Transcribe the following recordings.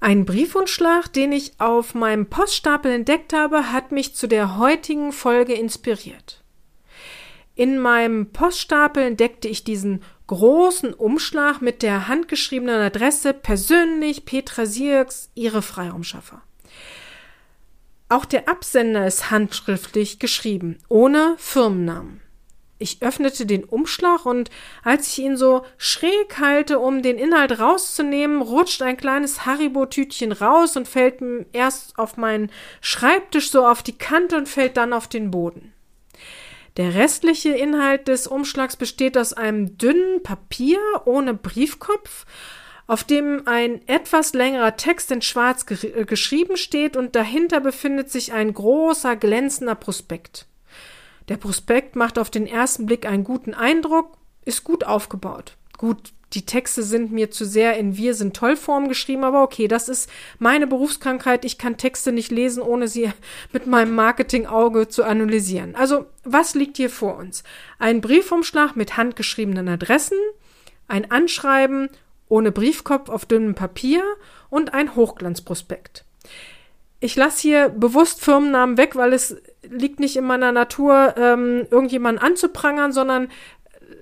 Ein Briefumschlag, den ich auf meinem Poststapel entdeckt habe, hat mich zu der heutigen Folge inspiriert. In meinem Poststapel entdeckte ich diesen großen Umschlag mit der handgeschriebenen Adresse persönlich Petra Sierks, ihre Freiraumschaffer. Auch der Absender ist handschriftlich geschrieben, ohne Firmennamen. Ich öffnete den Umschlag und als ich ihn so schräg halte, um den Inhalt rauszunehmen, rutscht ein kleines Haribo-Tütchen raus und fällt erst auf meinen Schreibtisch so auf die Kante und fällt dann auf den Boden. Der restliche Inhalt des Umschlags besteht aus einem dünnen Papier ohne Briefkopf, auf dem ein etwas längerer Text in Schwarz ge geschrieben steht und dahinter befindet sich ein großer glänzender Prospekt. Der Prospekt macht auf den ersten Blick einen guten Eindruck, ist gut aufgebaut. Gut, die Texte sind mir zu sehr in Wir sind toll Form geschrieben, aber okay, das ist meine Berufskrankheit. Ich kann Texte nicht lesen, ohne sie mit meinem Marketingauge zu analysieren. Also, was liegt hier vor uns? Ein Briefumschlag mit handgeschriebenen Adressen, ein Anschreiben ohne Briefkopf auf dünnem Papier und ein Hochglanzprospekt. Ich lasse hier bewusst Firmennamen weg, weil es liegt nicht in meiner Natur, ähm, irgendjemanden anzuprangern, sondern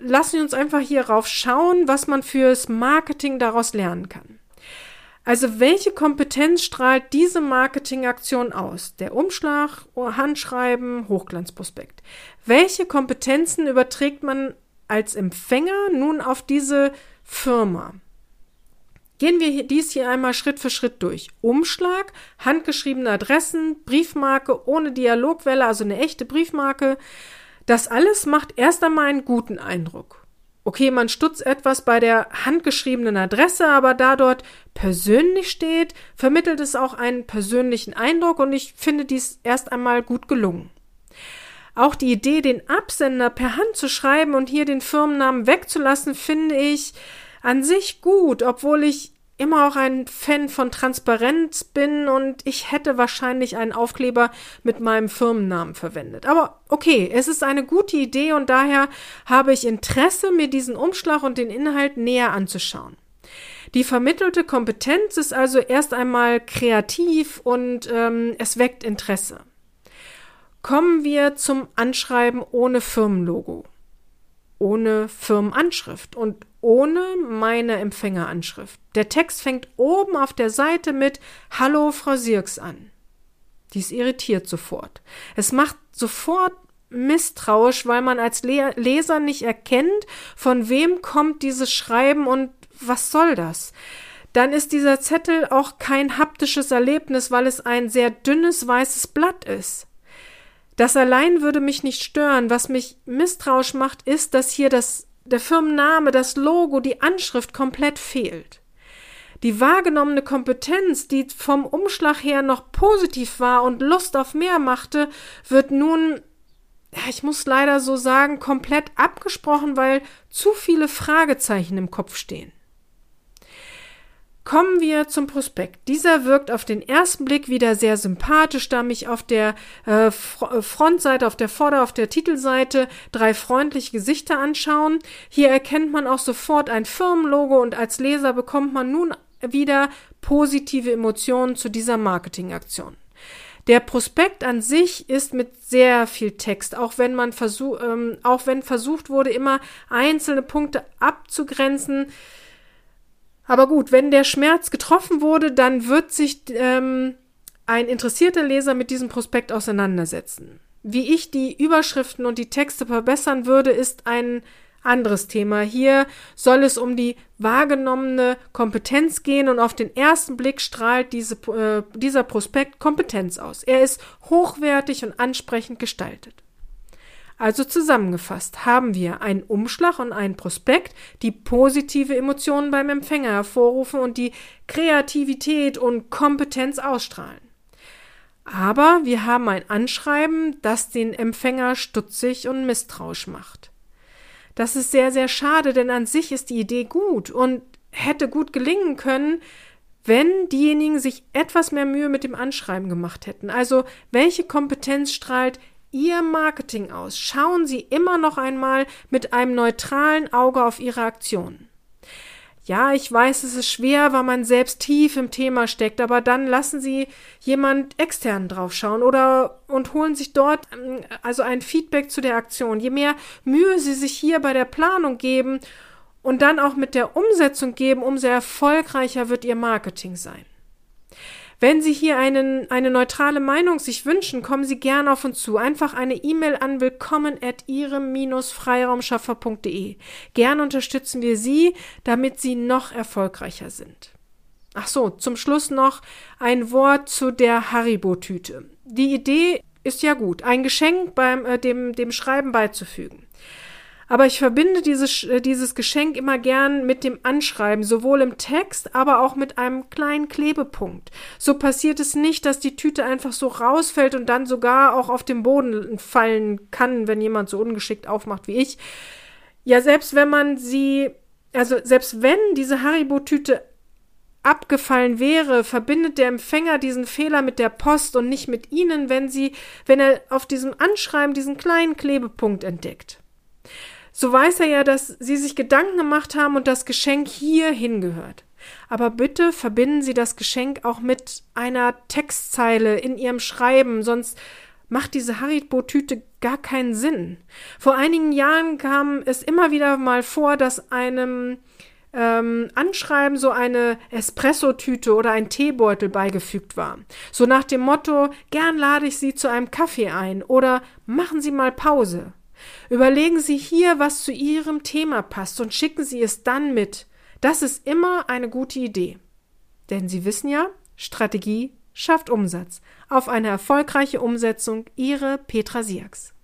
lassen wir uns einfach hier rauf schauen, was man fürs Marketing daraus lernen kann. Also welche Kompetenz strahlt diese Marketingaktion aus? Der Umschlag, Handschreiben, Hochglanzprospekt. Welche Kompetenzen überträgt man als Empfänger nun auf diese Firma? Gehen wir dies hier einmal Schritt für Schritt durch. Umschlag, handgeschriebene Adressen, Briefmarke ohne Dialogwelle, also eine echte Briefmarke. Das alles macht erst einmal einen guten Eindruck. Okay, man stutzt etwas bei der handgeschriebenen Adresse, aber da dort persönlich steht, vermittelt es auch einen persönlichen Eindruck und ich finde dies erst einmal gut gelungen. Auch die Idee, den Absender per Hand zu schreiben und hier den Firmennamen wegzulassen, finde ich an sich gut, obwohl ich immer auch ein Fan von Transparenz bin und ich hätte wahrscheinlich einen Aufkleber mit meinem Firmennamen verwendet. Aber okay, es ist eine gute Idee und daher habe ich Interesse, mir diesen Umschlag und den Inhalt näher anzuschauen. Die vermittelte Kompetenz ist also erst einmal kreativ und ähm, es weckt Interesse. Kommen wir zum Anschreiben ohne Firmenlogo, ohne Firmenanschrift und ohne meine Empfängeranschrift. Der Text fängt oben auf der Seite mit Hallo Frau Sirks an. Dies irritiert sofort. Es macht sofort misstrauisch, weil man als Leser nicht erkennt, von wem kommt dieses Schreiben und was soll das? Dann ist dieser Zettel auch kein haptisches Erlebnis, weil es ein sehr dünnes weißes Blatt ist. Das allein würde mich nicht stören. Was mich misstrauisch macht, ist, dass hier das der Firmenname, das Logo, die Anschrift komplett fehlt. Die wahrgenommene Kompetenz, die vom Umschlag her noch positiv war und Lust auf mehr machte, wird nun, ich muss leider so sagen, komplett abgesprochen, weil zu viele Fragezeichen im Kopf stehen. Kommen wir zum Prospekt. Dieser wirkt auf den ersten Blick wieder sehr sympathisch, da mich auf der äh, äh, Frontseite, auf der Vorder-, auf der Titelseite drei freundliche Gesichter anschauen. Hier erkennt man auch sofort ein Firmenlogo und als Leser bekommt man nun wieder positive Emotionen zu dieser Marketingaktion. Der Prospekt an sich ist mit sehr viel Text, auch wenn man versucht, ähm, auch wenn versucht wurde, immer einzelne Punkte abzugrenzen. Aber gut, wenn der Schmerz getroffen wurde, dann wird sich ähm, ein interessierter Leser mit diesem Prospekt auseinandersetzen. Wie ich die Überschriften und die Texte verbessern würde, ist ein anderes Thema. Hier soll es um die wahrgenommene Kompetenz gehen und auf den ersten Blick strahlt diese, äh, dieser Prospekt Kompetenz aus. Er ist hochwertig und ansprechend gestaltet. Also zusammengefasst haben wir einen Umschlag und einen Prospekt, die positive Emotionen beim Empfänger hervorrufen und die Kreativität und Kompetenz ausstrahlen. Aber wir haben ein Anschreiben, das den Empfänger stutzig und misstrauisch macht. Das ist sehr, sehr schade, denn an sich ist die Idee gut und hätte gut gelingen können, wenn diejenigen sich etwas mehr Mühe mit dem Anschreiben gemacht hätten. Also welche Kompetenz strahlt Ihr Marketing aus. Schauen Sie immer noch einmal mit einem neutralen Auge auf Ihre Aktionen. Ja, ich weiß, es ist schwer, weil man selbst tief im Thema steckt, aber dann lassen Sie jemand extern draufschauen oder und holen sich dort ähm, also ein Feedback zu der Aktion. Je mehr Mühe Sie sich hier bei der Planung geben und dann auch mit der Umsetzung geben, umso erfolgreicher wird Ihr Marketing sein. Wenn Sie hier einen, eine neutrale Meinung sich wünschen, kommen Sie gern auf uns zu. Einfach eine E-Mail an willkommen at ihrem-freiraumschaffer.de. Gern unterstützen wir Sie, damit Sie noch erfolgreicher sind. Ach so, zum Schluss noch ein Wort zu der Haribo-Tüte. Die Idee ist ja gut, ein Geschenk beim äh, dem, dem Schreiben beizufügen. Aber ich verbinde dieses, äh, dieses Geschenk immer gern mit dem Anschreiben, sowohl im Text, aber auch mit einem kleinen Klebepunkt. So passiert es nicht, dass die Tüte einfach so rausfällt und dann sogar auch auf den Boden fallen kann, wenn jemand so ungeschickt aufmacht wie ich. Ja, selbst wenn man sie, also selbst wenn diese Haribo-Tüte abgefallen wäre, verbindet der Empfänger diesen Fehler mit der Post und nicht mit Ihnen, wenn sie, wenn er auf diesem Anschreiben diesen kleinen Klebepunkt entdeckt so weiß er ja, dass Sie sich Gedanken gemacht haben und das Geschenk hier hingehört. Aber bitte verbinden Sie das Geschenk auch mit einer Textzeile in Ihrem Schreiben, sonst macht diese Haribo-Tüte gar keinen Sinn. Vor einigen Jahren kam es immer wieder mal vor, dass einem ähm, Anschreiben so eine Espresso-Tüte oder ein Teebeutel beigefügt war. So nach dem Motto, gern lade ich Sie zu einem Kaffee ein oder machen Sie mal Pause. Überlegen Sie hier, was zu Ihrem Thema passt und schicken Sie es dann mit. Das ist immer eine gute Idee. Denn Sie wissen ja, Strategie schafft Umsatz. Auf eine erfolgreiche Umsetzung Ihre Petra Siaks.